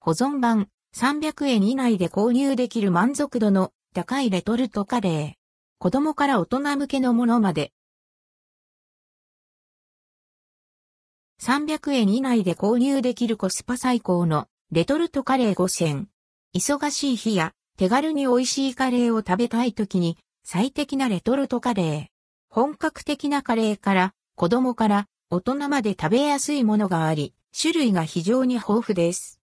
保存版300円以内で購入できる満足度の高いレトルトカレー。子供から大人向けのものまで。300円以内で購入できるコスパ最高のレトルトカレー5000。忙しい日や手軽に美味しいカレーを食べたい時に最適なレトルトカレー。本格的なカレーから子供から大人まで食べやすいものがあり、種類が非常に豊富です。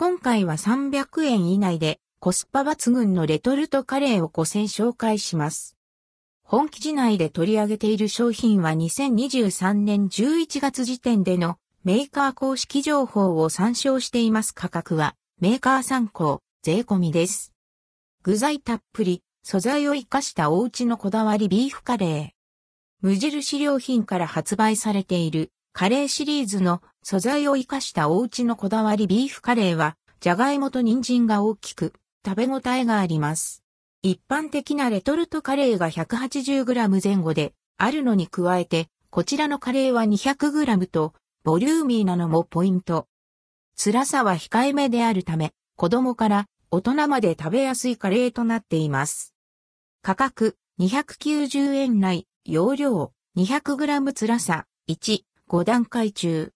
今回は300円以内でコスパ抜群のレトルトカレーを5選紹介します。本記事内で取り上げている商品は2023年11月時点でのメーカー公式情報を参照しています価格はメーカー参考税込みです。具材たっぷり素材を活かしたお家のこだわりビーフカレー。無印良品から発売されているカレーシリーズの素材を活かしたお家のこだわりビーフカレーはじゃがいもと人参が大きく食べ応えがあります。一般的なレトルトカレーが 180g 前後であるのに加えて、こちらのカレーは 200g とボリューミーなのもポイント。辛さは控えめであるため、子供から大人まで食べやすいカレーとなっています。価格290円内、容量 200g 辛さ1、5段階中。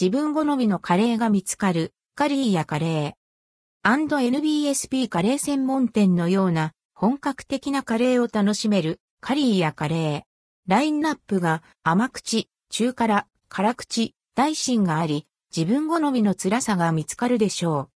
自分好みのカレーが見つかる。カリーやカレー。&NBSP カレー専門店のような本格的なカレーを楽しめる。カリーやカレー。ラインナップが甘口、中辛、辛口、大芯があり、自分好みの辛さが見つかるでしょう。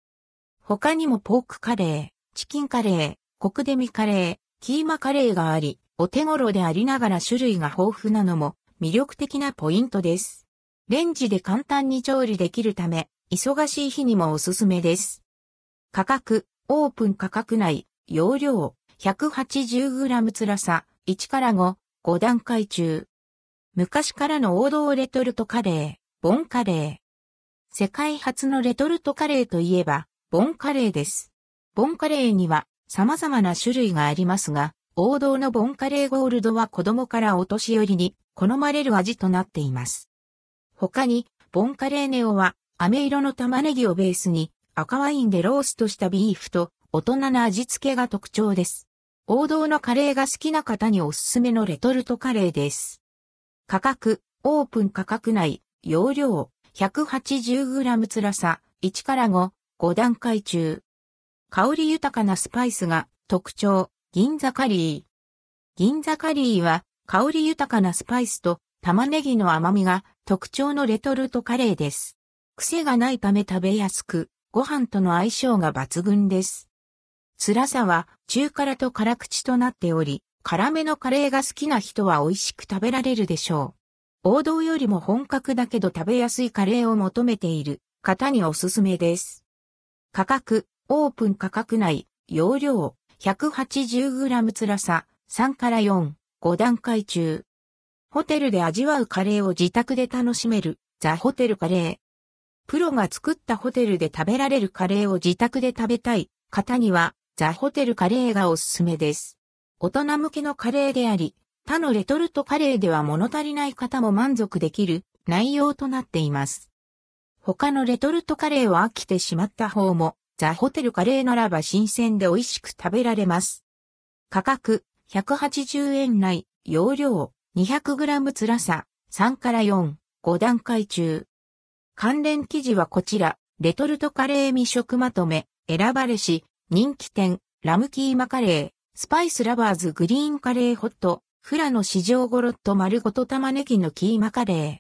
他にもポークカレー、チキンカレー、コクデミカレー、キーマカレーがあり、お手頃でありながら種類が豊富なのも魅力的なポイントです。レンジで簡単に調理できるため、忙しい日にもおすすめです。価格、オープン価格内、容量、180g 辛さ、1から5、5段階中。昔からの王道レトルトカレー、ボンカレー。世界初のレトルトカレーといえば、ボンカレーです。ボンカレーには様々な種類がありますが、王道のボンカレーゴールドは子供からお年寄りに好まれる味となっています。他に、ボンカレーネオは、飴色の玉ねぎをベースに、赤ワインでローストしたビーフと大人な味付けが特徴です。王道のカレーが好きな方におすすめのレトルトカレーです。価格、オープン価格内、容量、180g 辛さ、1から5、5段階中。香り豊かなスパイスが特徴、銀座カリー。銀座カリーは香り豊かなスパイスと玉ねぎの甘みが特徴のレトルトカレーです。癖がないため食べやすく、ご飯との相性が抜群です。辛さは中辛と辛口となっており、辛めのカレーが好きな人は美味しく食べられるでしょう。王道よりも本格だけど食べやすいカレーを求めている方におすすめです。価格、オープン価格内、容量、180g 辛さ、3から4、5段階中。ホテルで味わうカレーを自宅で楽しめる、ザ・ホテルカレー。プロが作ったホテルで食べられるカレーを自宅で食べたい方には、ザ・ホテルカレーがおすすめです。大人向けのカレーであり、他のレトルトカレーでは物足りない方も満足できる内容となっています。他のレトルトカレーを飽きてしまった方も、ザ・ホテルカレーならば新鮮で美味しく食べられます。価格、180円内、容量、200g 辛さ、3から4、5段階中。関連記事はこちら、レトルトカレー未食まとめ、選ばれし、人気店、ラムキーマカレー、スパイスラバーズグリーンカレーホット、フラの市場ゴロット丸ごと玉ねぎのキーマカレー。